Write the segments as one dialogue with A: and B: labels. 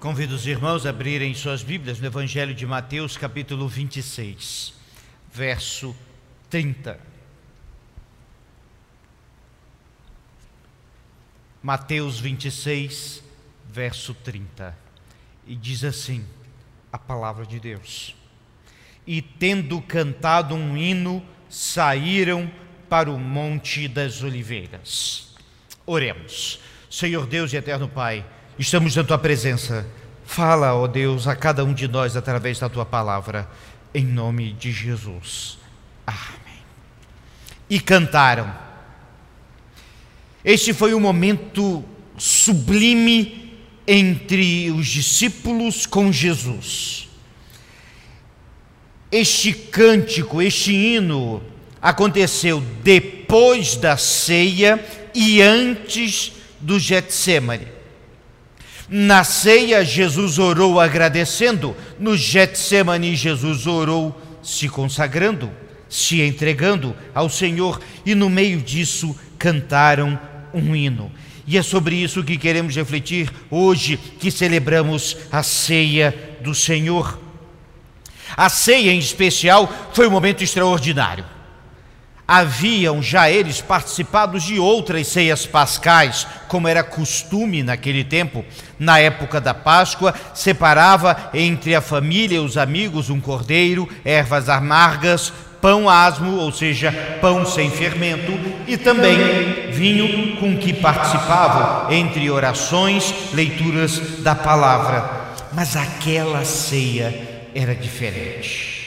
A: Convido os irmãos a abrirem suas Bíblias no Evangelho de Mateus, capítulo 26, verso 30. Mateus 26, verso 30. E diz assim a palavra de Deus: E tendo cantado um hino, saíram para o Monte das Oliveiras. Oremos. Senhor Deus e eterno Pai, Estamos na tua presença. Fala, ó Deus, a cada um de nós através da tua palavra, em nome de Jesus. Amém. E cantaram. Este foi um momento sublime entre os discípulos com Jesus. Este cântico, este hino, aconteceu depois da ceia e antes do Getsemane. Na ceia, Jesus orou agradecendo. No Getsemane, Jesus orou se consagrando, se entregando ao Senhor. E no meio disso, cantaram um hino. E é sobre isso que queremos refletir hoje, que celebramos a ceia do Senhor. A ceia, em especial, foi um momento extraordinário haviam já eles participado de outras ceias pascais, como era costume naquele tempo. Na época da Páscoa, separava entre a família e os amigos um cordeiro, ervas amargas, pão asmo, ou seja, pão sem fermento, e também vinho com que participavam entre orações, leituras da palavra. Mas aquela ceia era diferente.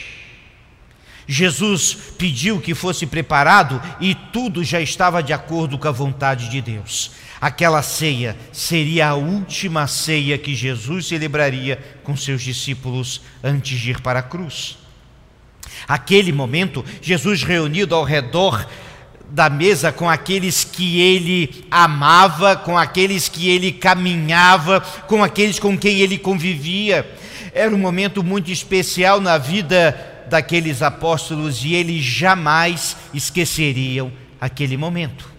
A: Jesus pediu que fosse preparado e tudo já estava de acordo com a vontade de Deus. Aquela ceia seria a última ceia que Jesus celebraria com seus discípulos antes de ir para a cruz. Aquele momento, Jesus reunido ao redor da mesa com aqueles que ele amava, com aqueles que ele caminhava, com aqueles com quem ele convivia. Era um momento muito especial na vida daqueles apóstolos e eles jamais esqueceriam aquele momento.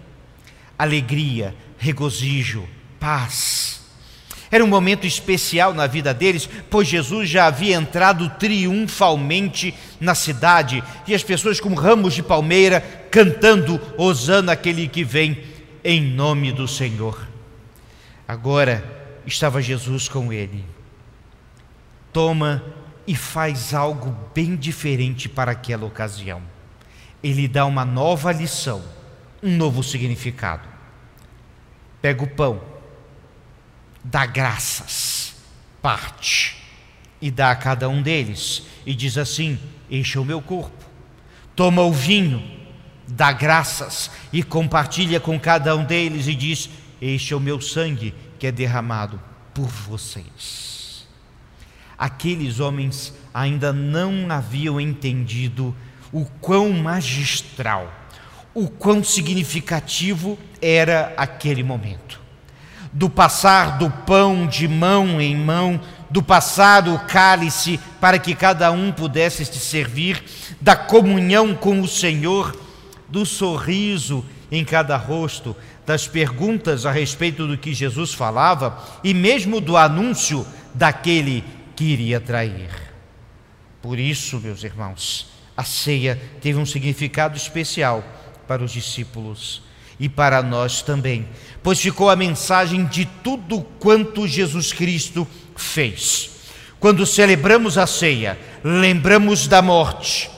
A: Alegria, regozijo, paz. Era um momento especial na vida deles, pois Jesus já havia entrado triunfalmente na cidade e as pessoas com ramos de palmeira cantando Hosana aquele que vem em nome do Senhor. Agora estava Jesus com ele. Toma e faz algo bem diferente para aquela ocasião. Ele dá uma nova lição, um novo significado. Pega o pão, dá graças, parte e dá a cada um deles e diz assim: é o meu corpo. Toma o vinho, dá graças e compartilha com cada um deles e diz: Este é o meu sangue que é derramado por vocês aqueles homens ainda não haviam entendido o quão magistral, o quão significativo era aquele momento. Do passar do pão de mão em mão, do passar o cálice para que cada um pudesse se servir, da comunhão com o Senhor, do sorriso em cada rosto, das perguntas a respeito do que Jesus falava e mesmo do anúncio daquele que iria trair. Por isso, meus irmãos, a ceia teve um significado especial para os discípulos e para nós também, pois ficou a mensagem de tudo quanto Jesus Cristo fez. Quando celebramos a ceia, lembramos da morte,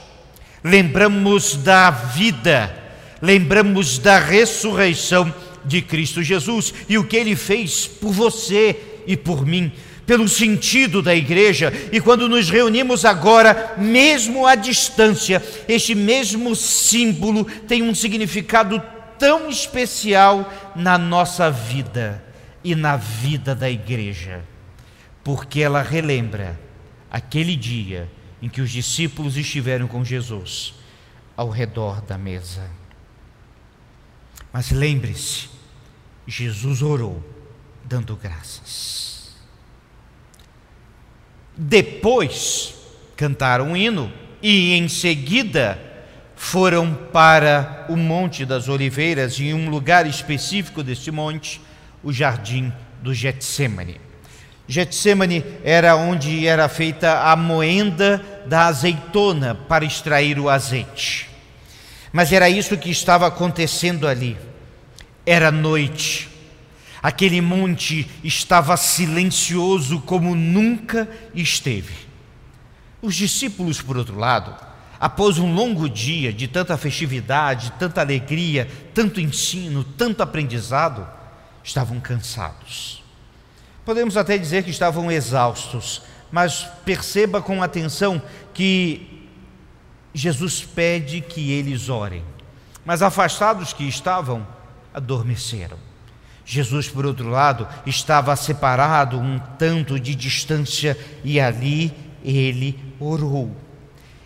A: lembramos da vida, lembramos da ressurreição de Cristo Jesus e o que ele fez por você e por mim pelo sentido da igreja, e quando nos reunimos agora, mesmo à distância, este mesmo símbolo tem um significado tão especial na nossa vida e na vida da igreja, porque ela relembra aquele dia em que os discípulos estiveram com Jesus ao redor da mesa. Mas lembre-se, Jesus orou dando graças. Depois cantaram um hino e em seguida foram para o Monte das Oliveiras, em um lugar específico deste monte, o Jardim do Getsemane. Getsemane era onde era feita a moenda da azeitona para extrair o azeite. Mas era isso que estava acontecendo ali. Era noite. Aquele monte estava silencioso como nunca esteve. Os discípulos, por outro lado, após um longo dia de tanta festividade, tanta alegria, tanto ensino, tanto aprendizado, estavam cansados. Podemos até dizer que estavam exaustos, mas perceba com atenção que Jesus pede que eles orem. Mas afastados que estavam, adormeceram. Jesus, por outro lado, estava separado um tanto de distância e ali ele orou.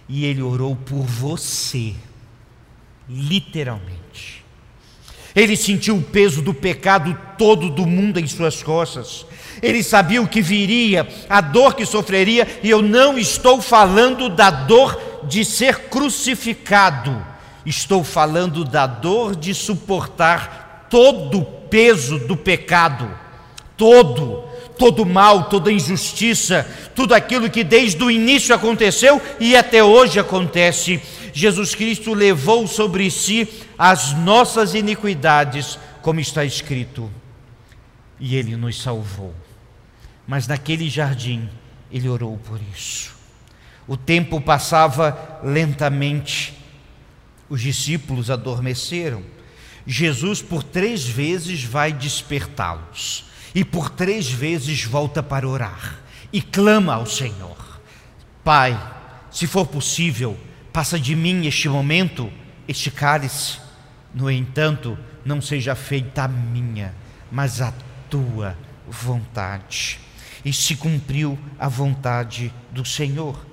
A: E ele orou por você, literalmente. Ele sentiu o peso do pecado todo do mundo em suas costas. Ele sabia o que viria, a dor que sofreria, e eu não estou falando da dor de ser crucificado, estou falando da dor de suportar todo o peso do pecado, todo, todo mal, toda injustiça, tudo aquilo que desde o início aconteceu e até hoje acontece. Jesus Cristo levou sobre si as nossas iniquidades, como está escrito, e ele nos salvou. Mas naquele jardim, ele orou por isso. O tempo passava lentamente, os discípulos adormeceram. Jesus, por três vezes, vai despertá-los, e por três vezes volta para orar, e clama ao Senhor: Pai, se for possível, passa de mim este momento, este cálice. No entanto, não seja feita a minha, mas a tua vontade e se cumpriu a vontade do Senhor.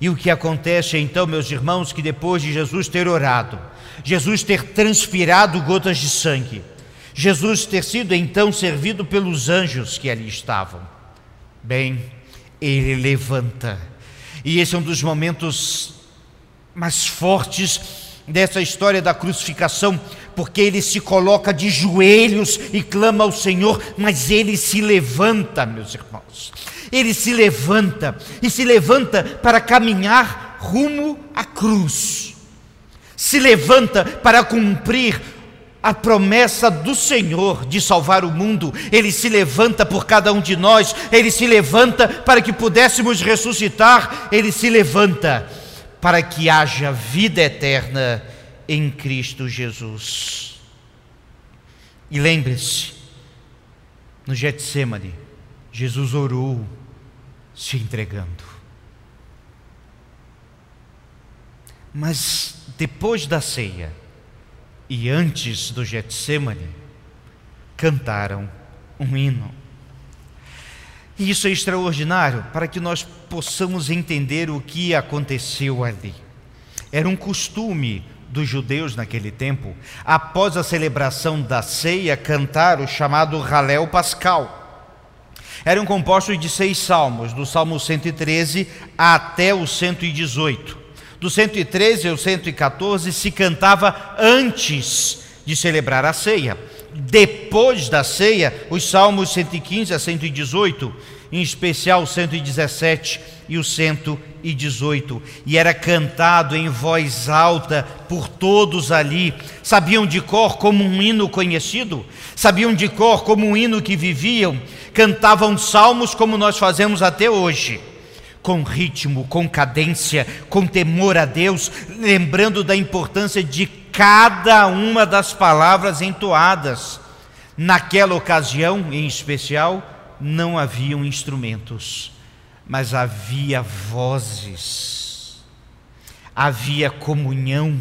A: E o que acontece então, meus irmãos, que depois de Jesus ter orado, Jesus ter transpirado gotas de sangue, Jesus ter sido então servido pelos anjos que ali estavam, bem, ele levanta. E esse é um dos momentos mais fortes dessa história da crucificação, porque ele se coloca de joelhos e clama ao Senhor, mas ele se levanta, meus irmãos. Ele se levanta e se levanta para caminhar rumo à cruz. Se levanta para cumprir a promessa do Senhor de salvar o mundo, ele se levanta por cada um de nós, ele se levanta para que pudéssemos ressuscitar, ele se levanta para que haja vida eterna em Cristo Jesus. E lembre-se, no Getsemane, Jesus orou se entregando. Mas depois da ceia e antes do Getsemane, cantaram um hino. E isso é extraordinário para que nós possamos entender o que aconteceu ali. Era um costume dos judeus naquele tempo, após a celebração da ceia, cantar o chamado Halel Pascal. Eram compostos de seis salmos, do Salmo 113 até o 118. Do 113 ao 114 se cantava antes de celebrar a ceia. Depois da ceia, os salmos 115 a 118, em especial o 117 e o 118, e era cantado em voz alta por todos ali. Sabiam de cor como um hino conhecido, sabiam de cor como um hino que viviam, cantavam salmos como nós fazemos até hoje. Com ritmo, com cadência, com temor a Deus, lembrando da importância de cada uma das palavras entoadas. Naquela ocasião, em especial, não haviam instrumentos, mas havia vozes, havia comunhão,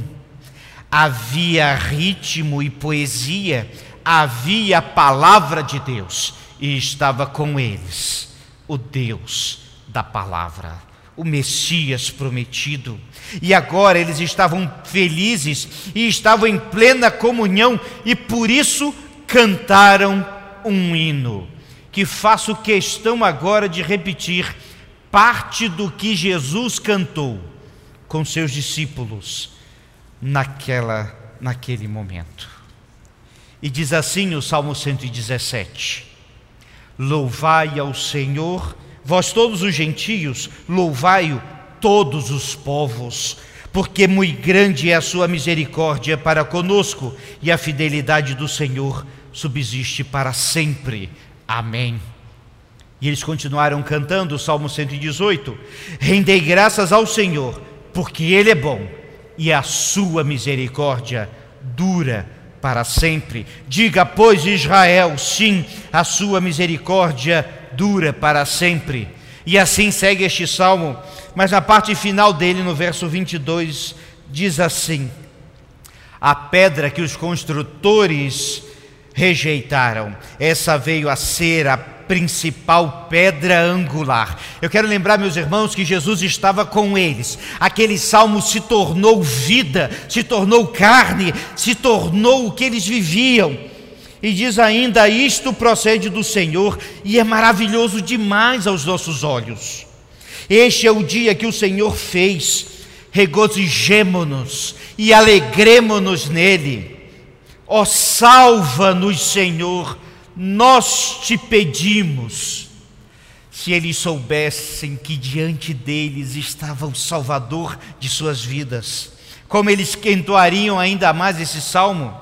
A: havia ritmo e poesia, havia a palavra de Deus e estava com eles o Deus da palavra, o Messias prometido. E agora eles estavam felizes e estavam em plena comunhão e por isso cantaram um hino que faço questão agora de repetir parte do que Jesus cantou com seus discípulos naquela naquele momento. E diz assim o Salmo 117: Louvai ao Senhor, vós todos os gentios, louvai-o todos os povos, porque muito grande é a sua misericórdia para conosco e a fidelidade do Senhor subsiste para sempre. Amém. E eles continuaram cantando o Salmo 118: Rendei graças ao Senhor, porque Ele é bom e a sua misericórdia dura para sempre. Diga, pois, Israel, sim, a sua misericórdia dura para sempre. E assim segue este salmo, mas na parte final dele, no verso 22, diz assim: A pedra que os construtores rejeitaram, essa veio a ser a principal pedra angular. Eu quero lembrar, meus irmãos, que Jesus estava com eles. Aquele salmo se tornou vida, se tornou carne, se tornou o que eles viviam. E diz ainda: Isto procede do Senhor e é maravilhoso demais aos nossos olhos. Este é o dia que o Senhor fez, regozijemo-nos e alegremo-nos nele. Ó, salva-nos, Senhor nós te pedimos. Se eles soubessem que diante deles estava o Salvador de suas vidas, como eles entoariam ainda mais esse salmo?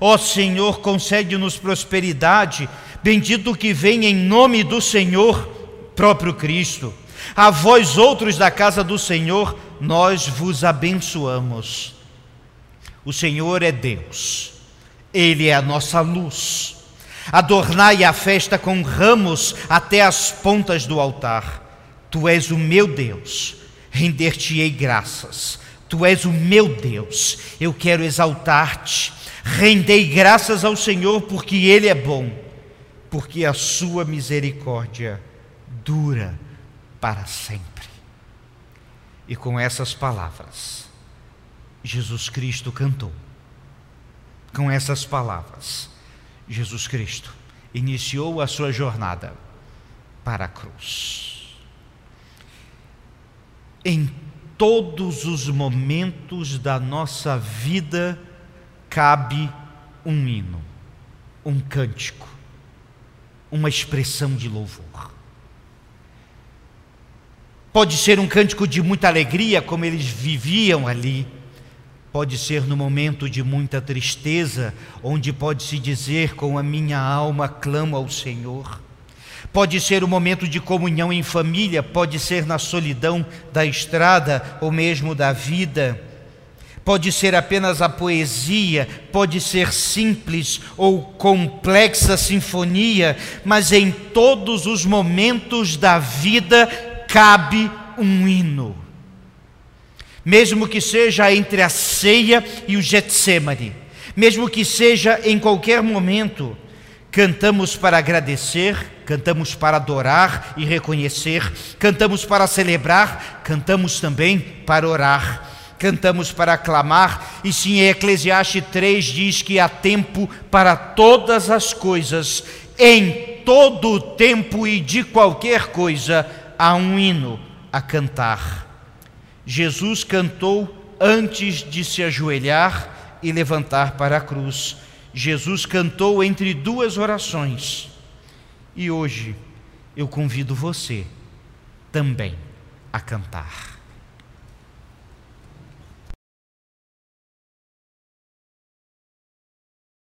A: Ó Senhor, concede-nos prosperidade, bendito que vem em nome do Senhor, próprio Cristo. A vós outros da casa do Senhor, nós vos abençoamos. O Senhor é Deus, Ele é a nossa luz. Adornai a festa com ramos até as pontas do altar. Tu és o meu Deus, render-te-ei graças. Tu és o meu Deus, eu quero exaltar-te. Rendei graças ao Senhor, porque Ele é bom, porque a sua misericórdia dura para sempre. E com essas palavras, Jesus Cristo cantou. Com essas palavras, Jesus Cristo iniciou a sua jornada para a cruz. Em todos os momentos da nossa vida cabe um hino, um cântico, uma expressão de louvor. Pode ser um cântico de muita alegria, como eles viviam ali Pode ser no momento de muita tristeza, onde pode-se dizer: Com a minha alma clamo ao Senhor. Pode ser o um momento de comunhão em família, pode ser na solidão da estrada ou mesmo da vida. Pode ser apenas a poesia, pode ser simples ou complexa sinfonia, mas em todos os momentos da vida cabe um hino mesmo que seja entre a ceia e o Getsemane, mesmo que seja em qualquer momento, cantamos para agradecer, cantamos para adorar e reconhecer, cantamos para celebrar, cantamos também para orar. Cantamos para aclamar, e sim, Eclesiastes 3 diz que há tempo para todas as coisas, em todo o tempo e de qualquer coisa, há um hino a cantar. Jesus cantou antes de se ajoelhar e levantar para a cruz. Jesus cantou entre duas orações. E hoje eu convido você também a cantar.